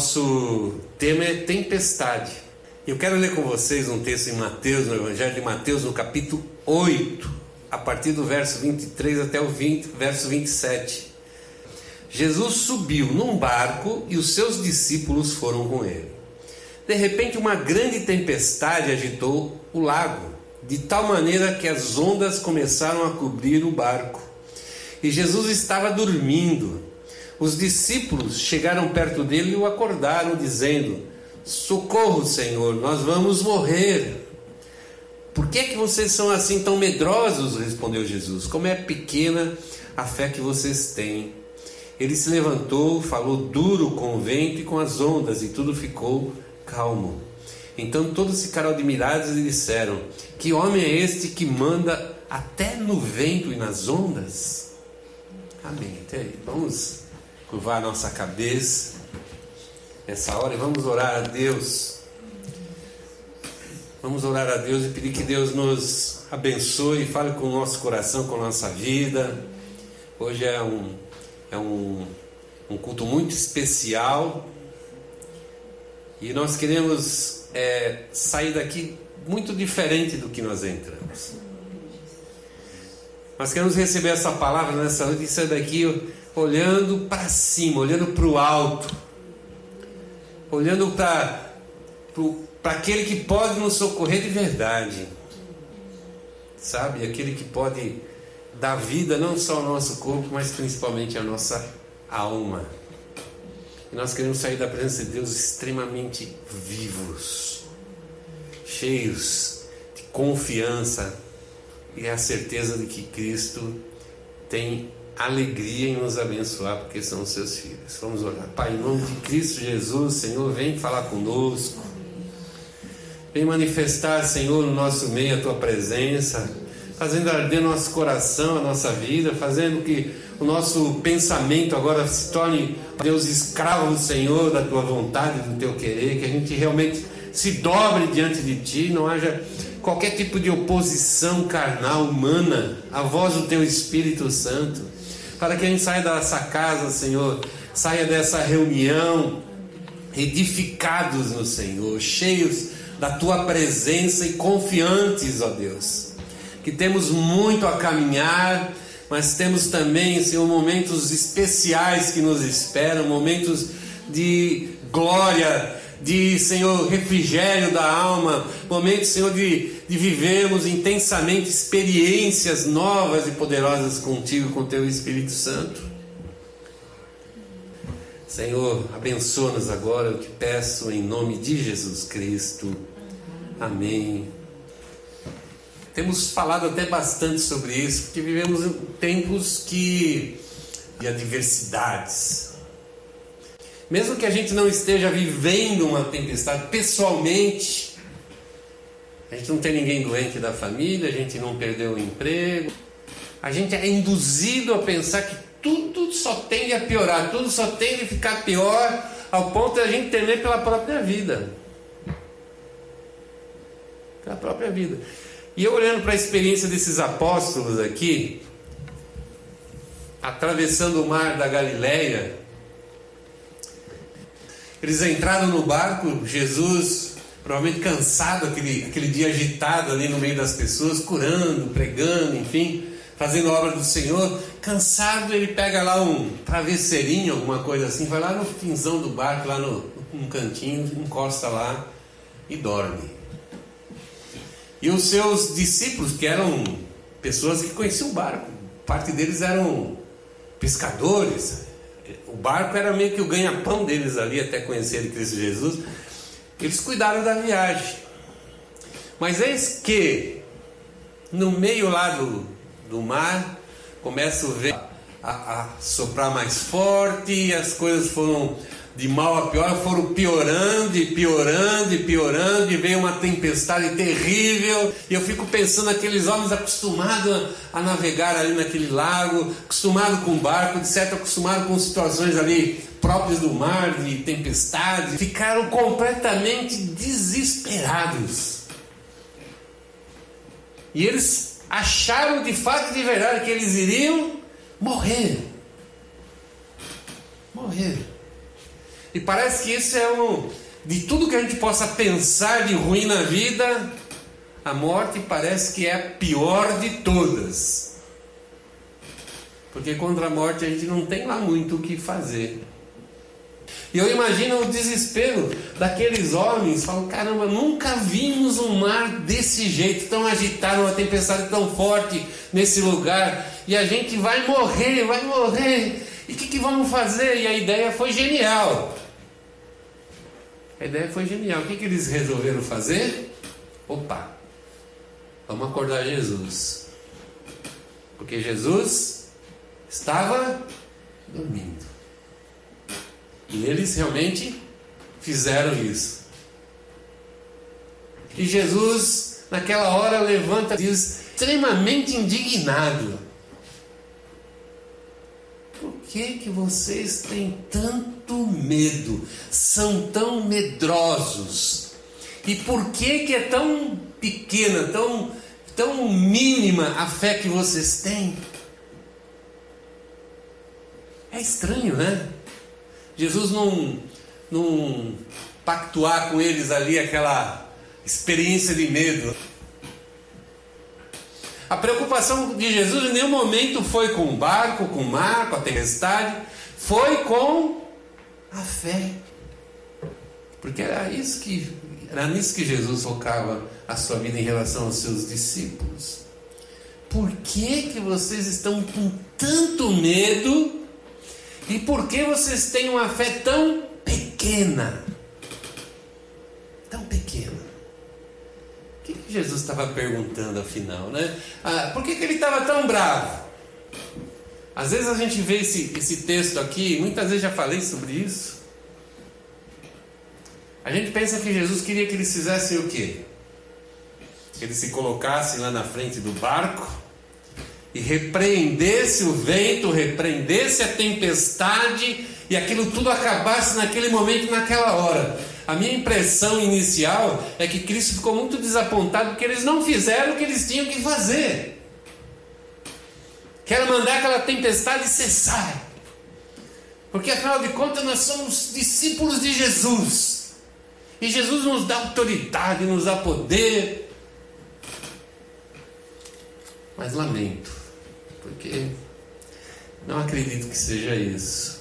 nosso tema é tempestade. Eu quero ler com vocês um texto em Mateus, no Evangelho de Mateus, no capítulo 8, a partir do verso 23 até o 20, verso 27. Jesus subiu num barco e os seus discípulos foram com ele. De repente, uma grande tempestade agitou o lago, de tal maneira que as ondas começaram a cobrir o barco. E Jesus estava dormindo. Os discípulos chegaram perto dele e o acordaram, dizendo: Socorro, Senhor, nós vamos morrer. Por que, é que vocês são assim tão medrosos? respondeu Jesus. Como é pequena a fé que vocês têm. Ele se levantou, falou duro com o vento e com as ondas, e tudo ficou calmo. Então todos ficaram admirados e disseram: Que homem é este que manda até no vento e nas ondas? Amém. Vamos curvar a nossa cabeça nessa hora e vamos orar a Deus. Vamos orar a Deus e pedir que Deus nos abençoe, fale com o nosso coração, com a nossa vida. Hoje é um, é um, um culto muito especial e nós queremos é, sair daqui muito diferente do que nós entramos. Nós queremos receber essa palavra nessa noite e sair daqui olhando para cima, olhando para o alto, olhando para aquele que pode nos socorrer de verdade, sabe? Aquele que pode dar vida não só ao nosso corpo, mas principalmente à nossa alma. E nós queremos sair da presença de Deus extremamente vivos, cheios de confiança e a certeza de que Cristo tem alegria em nos abençoar, porque são seus filhos. Vamos orar. Pai, em nome de Cristo Jesus, Senhor, vem falar conosco. Vem manifestar, Senhor, no nosso meio a tua presença, fazendo arder nosso coração, a nossa vida, fazendo que o nosso pensamento agora se torne, Deus, escravo, Senhor, da tua vontade, do teu querer, que a gente realmente se dobre diante de ti, não haja qualquer tipo de oposição carnal, humana, à voz do teu Espírito Santo, para que a gente saia dessa casa, Senhor, saia dessa reunião edificados no Senhor, cheios da tua presença e confiantes, ó Deus, que temos muito a caminhar mas temos também, Senhor, momentos especiais que nos esperam, momentos de glória, de, Senhor, refrigério da alma, momentos, Senhor, de, de vivermos intensamente experiências novas e poderosas contigo, com teu Espírito Santo. Senhor, abençoa-nos agora, eu te peço em nome de Jesus Cristo. Amém. Temos falado até bastante sobre isso, porque vivemos em tempos que de adversidades. Mesmo que a gente não esteja vivendo uma tempestade pessoalmente, a gente não tem ninguém doente da família, a gente não perdeu o emprego, a gente é induzido a pensar que tudo só tende a piorar, tudo só tende a ficar pior, ao ponto de a gente temer pela própria vida. Pela própria vida. E eu olhando para a experiência desses apóstolos aqui, atravessando o mar da Galileia, eles entraram no barco, Jesus, provavelmente cansado, aquele, aquele dia agitado ali no meio das pessoas, curando, pregando, enfim, fazendo a obra do Senhor. Cansado, ele pega lá um travesseirinho, alguma coisa assim, vai lá no finzão do barco, lá no, num cantinho, encosta lá e dorme. E os seus discípulos, que eram pessoas que conheciam o barco, parte deles eram pescadores, o barco era meio que o ganha-pão deles ali, até conhecerem Cristo Jesus. Eles cuidaram da viagem. Mas eis que, no meio lá do, do mar, começa o vento a, a soprar mais forte, e as coisas foram de mal a pior, foram piorando e piorando e piorando, e veio uma tempestade terrível. E eu fico pensando naqueles homens acostumados a, navegar ali naquele lago, acostumados com barco, de certo, acostumados com situações ali próprias do mar, de tempestade, ficaram completamente desesperados. E eles acharam de fato de verdade que eles iriam morrer. Morrer. E parece que isso é um. De tudo que a gente possa pensar de ruim na vida, a morte parece que é a pior de todas. Porque contra a morte a gente não tem lá muito o que fazer. E eu imagino o desespero daqueles homens, falam, caramba, nunca vimos um mar desse jeito, tão agitado, uma tempestade tão forte nesse lugar, e a gente vai morrer, vai morrer, e o que, que vamos fazer? E a ideia foi genial. A ideia foi genial. O que, que eles resolveram fazer? Opa, vamos acordar Jesus. Porque Jesus estava dormindo. E eles realmente fizeram isso. E Jesus, naquela hora, levanta e diz, extremamente indignado: Por que, que vocês têm tanto medo? São tão medrosos? E por que, que é tão pequena, tão, tão mínima a fé que vocês têm? É estranho, né? Jesus não, não pactuar com eles ali aquela experiência de medo. A preocupação de Jesus em nenhum momento foi com o barco, com o mar, com a tempestade, foi com a fé. Porque era isso que era nisso que Jesus focava a sua vida em relação aos seus discípulos. Por que que vocês estão com tanto medo e por que vocês têm uma fé tão pequena? Tão pequena. Que, que Jesus estava perguntando afinal, né? Ah, por que, que ele estava tão bravo? Às vezes a gente vê esse, esse texto aqui, muitas vezes já falei sobre isso. A gente pensa que Jesus queria que eles fizessem o quê? Que eles se colocassem lá na frente do barco e repreendesse o vento, repreendesse a tempestade e aquilo tudo acabasse naquele momento, naquela hora. A minha impressão inicial é que Cristo ficou muito desapontado porque eles não fizeram o que eles tinham que fazer. Quero mandar aquela tempestade cessar. Porque afinal de contas nós somos discípulos de Jesus. E Jesus nos dá autoridade, nos dá poder. Mas lamento porque não acredito que seja isso.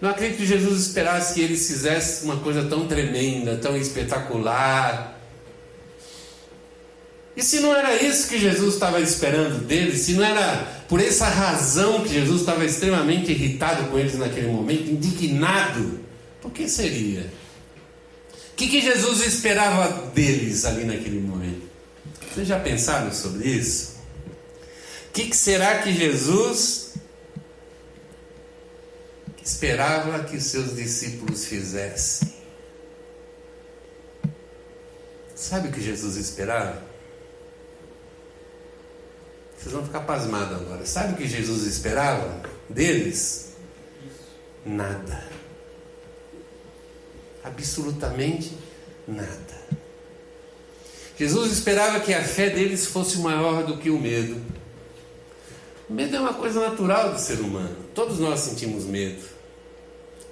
Não acredito que Jesus esperasse que eles fizessem uma coisa tão tremenda, tão espetacular. E se não era isso que Jesus estava esperando deles, se não era por essa razão que Jesus estava extremamente irritado com eles naquele momento, indignado, por que seria? O que, que Jesus esperava deles ali naquele momento? Vocês já pensaram sobre isso? que, que será que Jesus esperava que seus discípulos fizessem? Sabe o que Jesus esperava? Vocês vão ficar pasmados agora. Sabe o que Jesus esperava deles? Nada. Absolutamente nada. Jesus esperava que a fé deles fosse maior do que o medo. Medo é uma coisa natural do ser humano. Todos nós sentimos medo.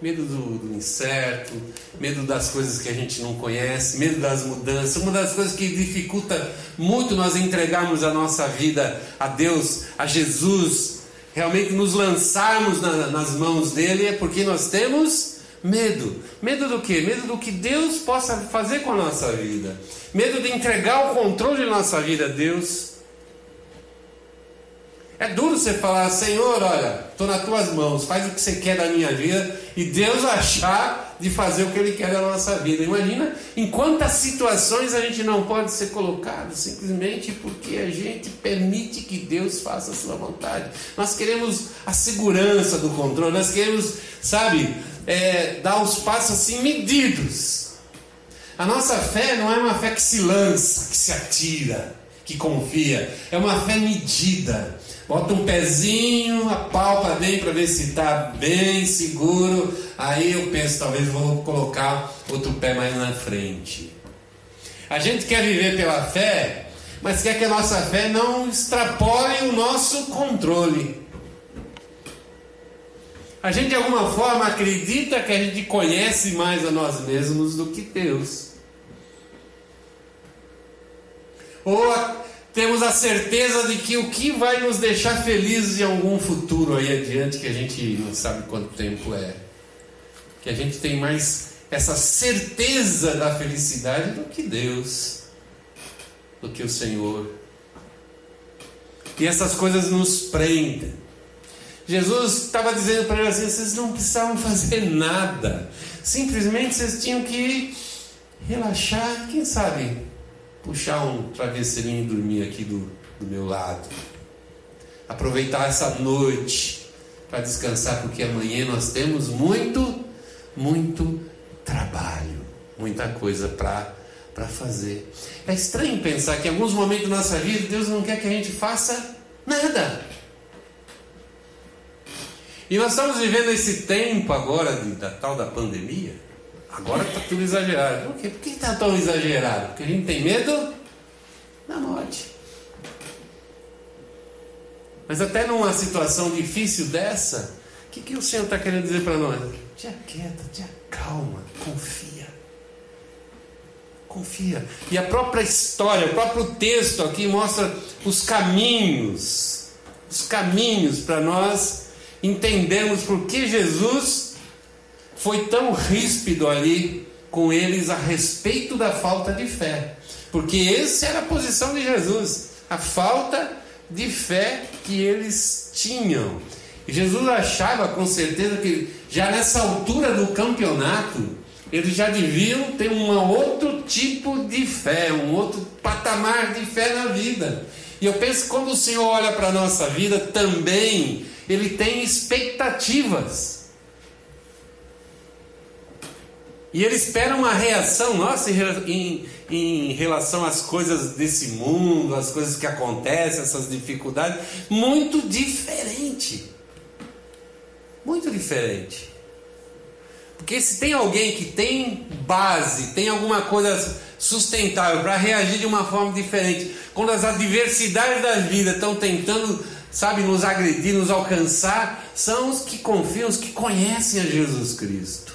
Medo do, do, incerto, medo das coisas que a gente não conhece, medo das mudanças. Uma das coisas que dificulta muito nós entregarmos a nossa vida a Deus, a Jesus, realmente nos lançarmos na, nas mãos dele, é porque nós temos medo. Medo do que? Medo do que Deus possa fazer com a nossa vida. Medo de entregar o controle da nossa vida a Deus. É duro você falar, Senhor, olha, estou nas tuas mãos, faz o que você quer da minha vida e Deus achar de fazer o que Ele quer da nossa vida. Imagina em quantas situações a gente não pode ser colocado simplesmente porque a gente permite que Deus faça a sua vontade. Nós queremos a segurança do controle, nós queremos, sabe, é, dar os passos assim medidos. A nossa fé não é uma fé que se lança, que se atira, que confia, é uma fé medida Bota um pezinho, apalpa bem para ver se está bem seguro. Aí eu penso, talvez vou colocar outro pé mais na frente. A gente quer viver pela fé, mas quer que a nossa fé não extrapole o nosso controle. A gente de alguma forma acredita que a gente conhece mais a nós mesmos do que Deus. Ou temos a certeza de que o que vai nos deixar felizes em algum futuro aí adiante, que a gente não sabe quanto tempo é. Que a gente tem mais essa certeza da felicidade do que Deus, do que o Senhor. E essas coisas nos prendem. Jesus estava dizendo para eles assim: vocês não precisavam fazer nada, simplesmente vocês tinham que relaxar, quem sabe puxar um travesseirinho e dormir aqui do, do meu lado. Aproveitar essa noite para descansar, porque amanhã nós temos muito, muito trabalho, muita coisa para fazer. É estranho pensar que em alguns momentos da nossa vida Deus não quer que a gente faça nada. E nós estamos vivendo esse tempo agora de, da tal da pandemia Agora está tudo exagerado. Por quê? Por que está tão exagerado? Porque a gente tem medo da morte. Mas até numa situação difícil dessa, o que, que o Senhor está querendo dizer para nós? Te aquieta, te acalma, confia. Confia. E a própria história, o próprio texto aqui mostra os caminhos, os caminhos para nós entendermos por que Jesus foi tão ríspido ali com eles a respeito da falta de fé. Porque essa era a posição de Jesus, a falta de fé que eles tinham. E Jesus achava com certeza que já nessa altura do campeonato, eles já deviam ter um outro tipo de fé, um outro patamar de fé na vida. E eu penso que quando o Senhor olha para a nossa vida, também Ele tem expectativas. E ele espera uma reação nossa em, em, relação às coisas desse mundo, às coisas que acontecem, essas dificuldades, muito diferente. Muito diferente. Porque se tem alguém que tem base, tem alguma coisa sustentável para reagir de uma forma diferente, quando as adversidades da vida estão tentando, sabe, nos agredir, nos alcançar, são os que confiam, os que conhecem a Jesus Cristo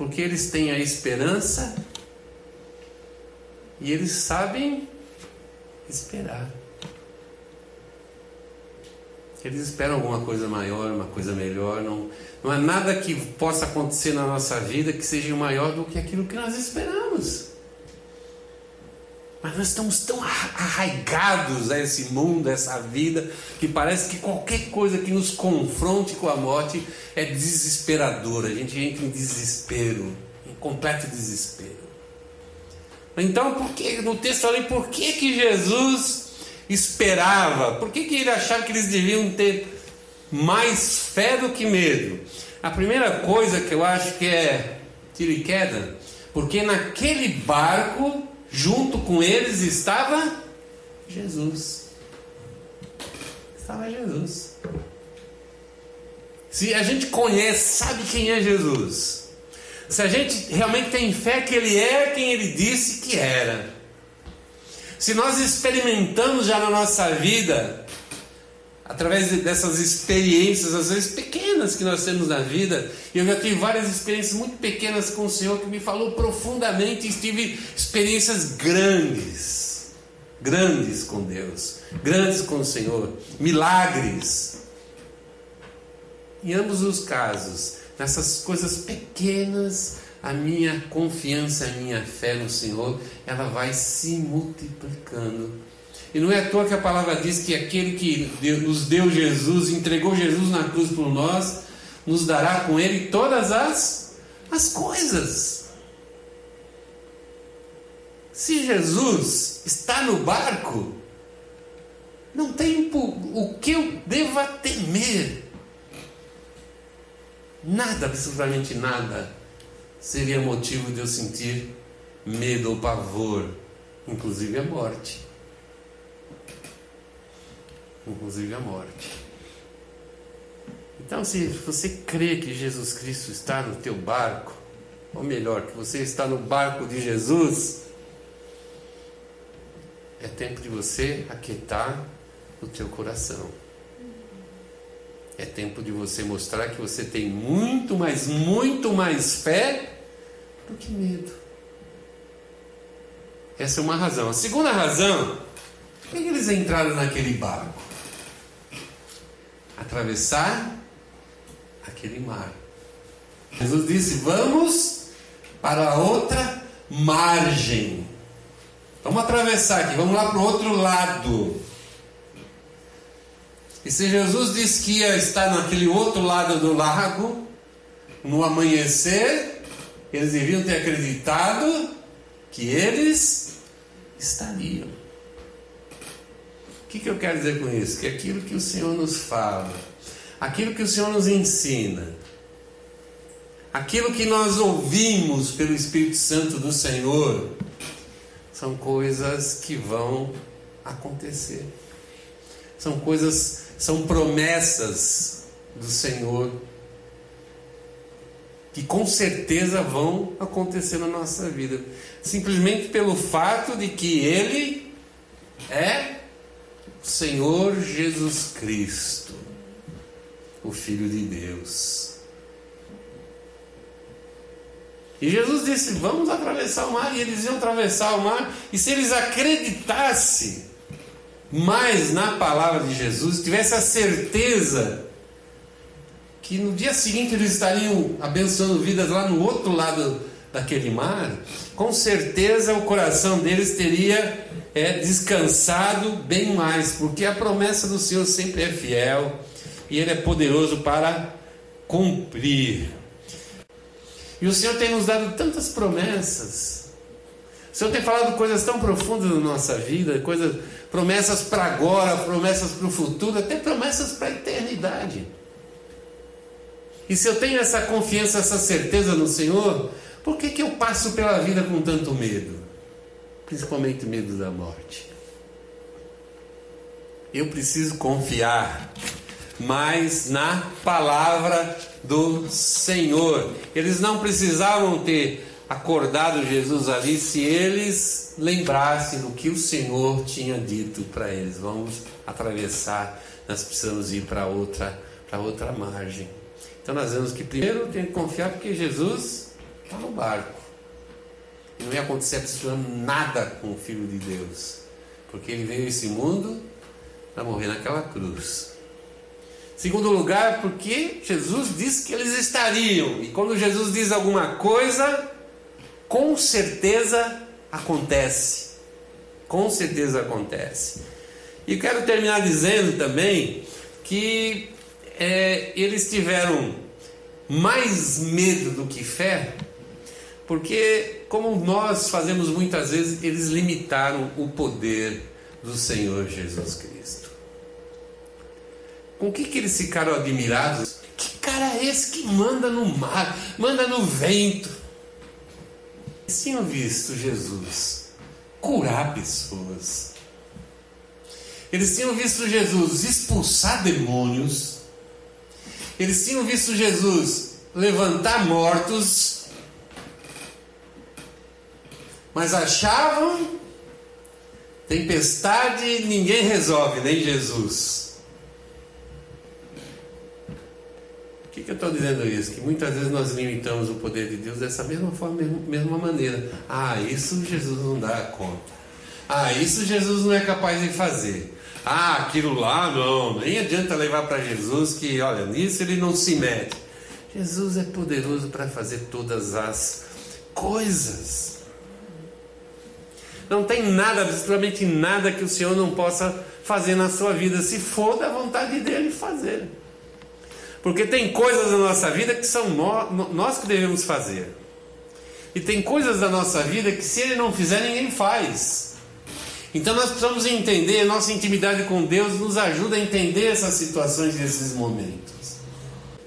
porque eles têm a esperança e eles sabem esperar. Eles esperam alguma coisa maior, uma coisa melhor. Não, não há nada que possa acontecer na nossa vida que seja maior do que aquilo que nós esperamos. Mas nós estamos tão arraigados a esse mundo, a essa vida, que parece que qualquer coisa que nos confronte com a morte é desesperadora. A gente entra em desespero, em completo desespero. Então, por que, no texto ali, por que, que Jesus esperava? Por que, que ele achava que eles deviam ter mais fé do que medo? A primeira coisa que eu acho que é tiro e queda, porque naquele barco Junto com eles estava Jesus. Estava Jesus. Se a gente conhece, sabe quem é Jesus. Se a gente realmente tem fé que Ele é quem Ele disse que era. Se nós experimentamos já na nossa vida através dessas experiências, às vezes pequenas que nós temos na vida. Eu já tive várias experiências muito pequenas com o Senhor que me falou profundamente e tive experiências grandes, grandes com Deus, grandes com o Senhor, milagres. Em ambos os casos, nessas coisas pequenas, a minha confiança, a minha fé no Senhor, ela vai se multiplicando e não é à toa que a palavra diz que aquele que nos deu Jesus, entregou Jesus na cruz por nós, nos dará com ele todas as, as coisas. Se Jesus está no barco, não tem o que eu deva temer. Nada, absolutamente nada, seria motivo de eu sentir medo ou pavor, inclusive a morte inclusive a morte. Então, se você crê que Jesus Cristo está no teu barco, ou melhor, que você está no barco de Jesus, é tempo de você aquietar o teu coração. É tempo de você mostrar que você tem muito, mas muito mais fé do que medo. Essa é uma razão. A segunda razão, por que eles entraram naquele barco? Atravessar aquele mar. Jesus disse: Vamos para a outra margem. Vamos atravessar aqui, vamos lá para o outro lado. E se Jesus disse que ia estar naquele outro lado do lago, no amanhecer, eles deviam ter acreditado que eles estariam. Que, que eu quero dizer com isso? Que aquilo que o Senhor nos fala, aquilo que o Senhor nos ensina, aquilo que nós ouvimos pelo Espírito Santo do Senhor, são coisas que vão acontecer. São coisas, são promessas do Senhor que com certeza vão acontecer na nossa vida, simplesmente pelo fato de que Ele é Senhor Jesus Cristo, o Filho de Deus. E Jesus disse: Vamos atravessar o mar. E eles iam atravessar o mar. E se eles acreditassem mais na palavra de Jesus, tivesse a certeza que no dia seguinte eles estariam abençoando vidas lá no outro lado daquele mar, com certeza o coração deles teria é, descansado bem mais, porque a promessa do Senhor sempre é fiel e Ele é poderoso para cumprir. E o Senhor tem nos dado tantas promessas. O Senhor tem falado coisas tão profundas na nossa vida, coisas, promessas para agora, promessas para o futuro, até promessas para a eternidade. E se eu tenho essa confiança, essa certeza no Senhor, por que, que eu passo pela vida com tanto medo? Principalmente medo da morte. Eu preciso confiar mais na palavra do Senhor. Eles não precisavam ter acordado Jesus ali se eles lembrassem do que o Senhor tinha dito para eles. Vamos atravessar, nós precisamos ir para outra, para outra margem. Então nós vemos que primeiro tem que confiar porque Jesus está no barco. E não ia acontecer absolutamente nada com o Filho de Deus. Porque ele veio a esse mundo para morrer naquela cruz. Segundo lugar, porque Jesus disse que eles estariam. E quando Jesus diz alguma coisa, com certeza acontece. Com certeza acontece. E quero terminar dizendo também que é, eles tiveram mais medo do que fé, porque, como nós fazemos muitas vezes, eles limitaram o poder do Senhor Jesus Cristo. Com o que, que eles ficaram admirados? Que cara é esse que manda no mar, manda no vento? Eles tinham visto Jesus curar pessoas. Eles tinham visto Jesus expulsar demônios. Eles tinham visto Jesus levantar mortos. Mas achavam tempestade ninguém resolve, nem Jesus. que, que eu estou dizendo isso? Que muitas vezes nós limitamos o poder de Deus dessa mesma forma, mesma maneira. Ah, isso Jesus não dá conta. Ah, isso Jesus não é capaz de fazer. Ah, aquilo lá não, nem adianta levar para Jesus que, olha, nisso ele não se mete. Jesus é poderoso para fazer todas as coisas. Não tem nada, absolutamente nada que o Senhor não possa fazer na sua vida, se for da vontade dele fazer. Porque tem coisas na nossa vida que são nós que devemos fazer. E tem coisas da nossa vida que se ele não fizer, ninguém faz. Então nós precisamos entender, nossa intimidade com Deus nos ajuda a entender essas situações e esses momentos.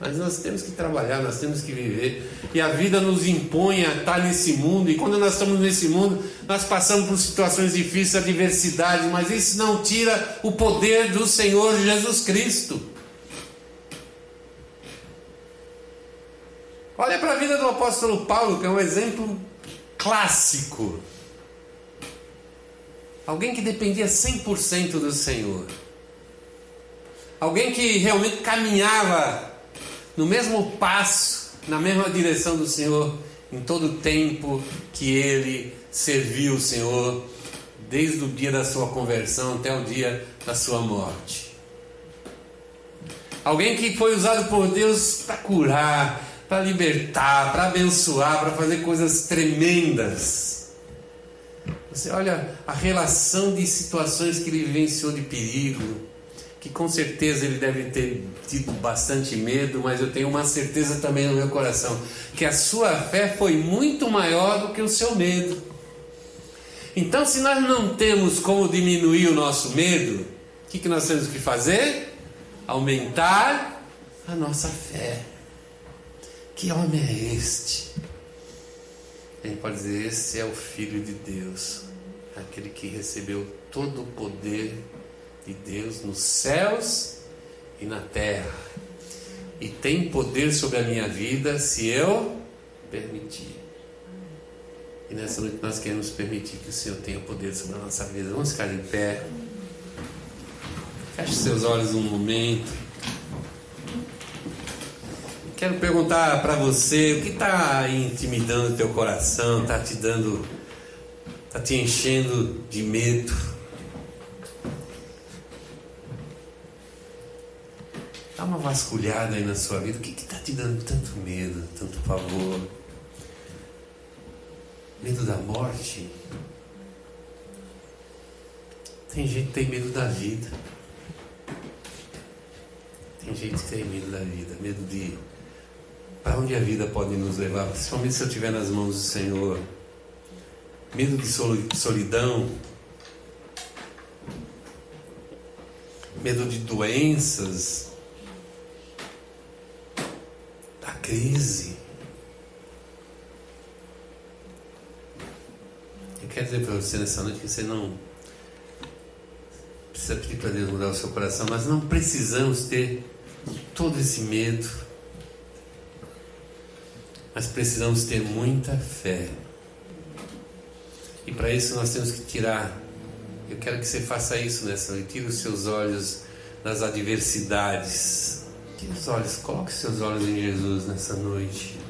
Mas nós temos que trabalhar, nós temos que viver. E a vida nos impõe a estar nesse mundo. E quando nós estamos nesse mundo, nós passamos por situações difíceis, adversidades, mas isso não tira o poder do Senhor Jesus Cristo. Olha para a vida do apóstolo Paulo, que é um exemplo clássico. Alguém que dependia 100% do Senhor. alguém que realmente caminhava no mesmo passo, na mesma direção do Senhor, em todo o tempo que ele serviu o Senhor, desde o dia da sua conversão até o dia da sua morte. Alguém que foi usado por Deus para curar, para libertar, para abençoar, para fazer coisas tremendas. Você olha a relação de situações que ele vivenciou de perigo, que com certeza ele deve ter tido bastante medo, mas eu tenho uma certeza também no meu coração que a sua fé foi muito maior do que o seu medo. Então, se nós não temos como diminuir o nosso medo, o que, que nós temos que fazer? Aumentar a nossa fé. Que homem é este? Gente pode dizer: Esse é o Filho de Deus, aquele que recebeu todo o poder de Deus nos céus e na terra, e tem poder sobre a minha vida se eu permitir. E nessa noite nós queremos permitir que o Senhor tenha poder sobre a nossa vida. Vamos ficar em pé. Feche seus olhos um momento. Quero perguntar para você o que está intimidando teu coração, está te dando, está te enchendo de medo. Dá uma vasculhada aí na sua vida. O que está te dando tanto medo, tanto pavor? Medo da morte? Tem gente que tem medo da vida. Tem gente que tem medo da vida, medo de para onde a vida pode nos levar, principalmente se eu estiver nas mãos do Senhor. Medo de solidão, medo de doenças, da crise. Eu quero dizer para você nessa noite que você não precisa pedir para Deus mudar o seu coração, mas não precisamos ter todo esse medo mas precisamos ter muita fé. E para isso nós temos que tirar. Eu quero que você faça isso nessa noite. Tire os seus olhos das adversidades. Os olhos, coloque seus olhos em Jesus nessa noite.